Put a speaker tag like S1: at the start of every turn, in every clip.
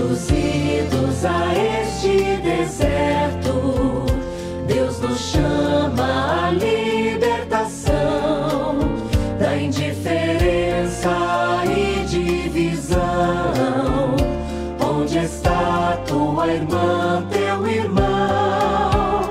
S1: conduzidos a este deserto, Deus nos chama à libertação da indiferença e divisão. Onde está tua irmã, teu irmão?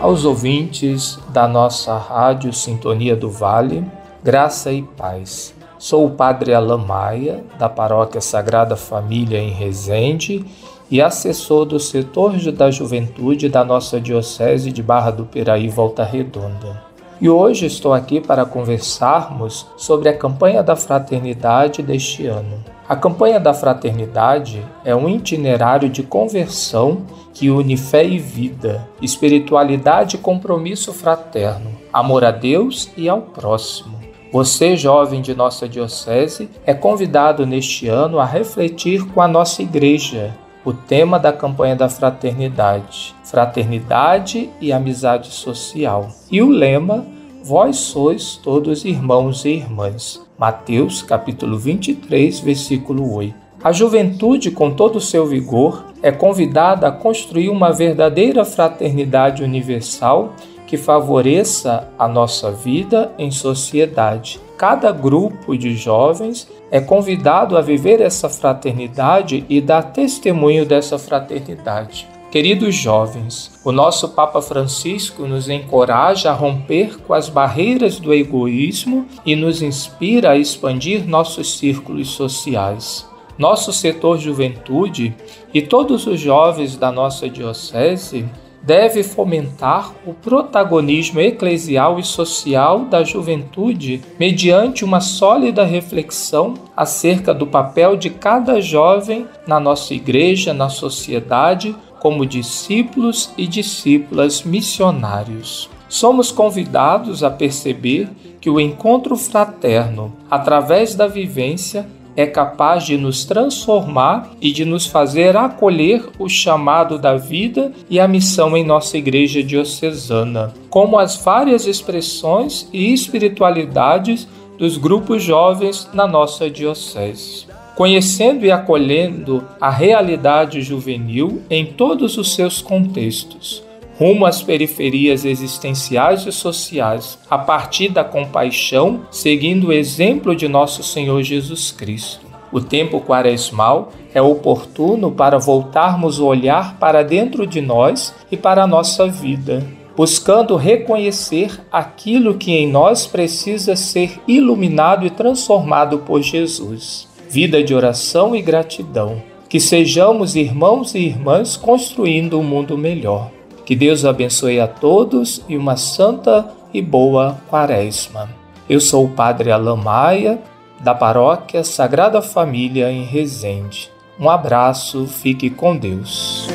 S2: Aos ouvintes da nossa rádio Sintonia do Vale, graça e paz. Sou o Padre Alain Maia, da Paróquia Sagrada Família em Resende e assessor do setor da juventude da nossa Diocese de Barra do Piraí, Volta Redonda. E hoje estou aqui para conversarmos sobre a campanha da fraternidade deste ano. A campanha da fraternidade é um itinerário de conversão que une fé e vida, espiritualidade e compromisso fraterno, amor a Deus e ao próximo. Você, jovem de nossa Diocese, é convidado neste ano a refletir com a nossa Igreja o tema da campanha da fraternidade: Fraternidade e Amizade Social. E o lema: Vós sois todos irmãos e irmãs. Mateus, capítulo 23, versículo 8. A juventude, com todo o seu vigor, é convidada a construir uma verdadeira fraternidade universal que favoreça a nossa vida em sociedade. Cada grupo de jovens é convidado a viver essa fraternidade e dar testemunho dessa fraternidade. Queridos jovens, o nosso Papa Francisco nos encoraja a romper com as barreiras do egoísmo e nos inspira a expandir nossos círculos sociais. Nosso setor juventude e todos os jovens da nossa Diocese deve fomentar o protagonismo eclesial e social da juventude mediante uma sólida reflexão acerca do papel de cada jovem na nossa igreja, na sociedade, como discípulos e discípulas missionários. Somos convidados a perceber que o encontro fraterno, através da vivência, é capaz de nos transformar e de nos fazer acolher o chamado da vida e a missão em nossa igreja diocesana, como as várias expressões e espiritualidades dos grupos jovens na nossa diocese. Conhecendo e acolhendo a realidade juvenil em todos os seus contextos, rumo às periferias existenciais e sociais, a partir da compaixão, seguindo o exemplo de nosso Senhor Jesus Cristo. O tempo quaresmal é oportuno para voltarmos o olhar para dentro de nós e para a nossa vida, buscando reconhecer aquilo que em nós precisa ser iluminado e transformado por Jesus. Vida de oração e gratidão. Que sejamos irmãos e irmãs construindo um mundo melhor. Que Deus abençoe a todos e uma santa e boa quaresma. Eu sou o Padre Alain Maia, da Paróquia Sagrada Família em Resende. Um abraço, fique com Deus.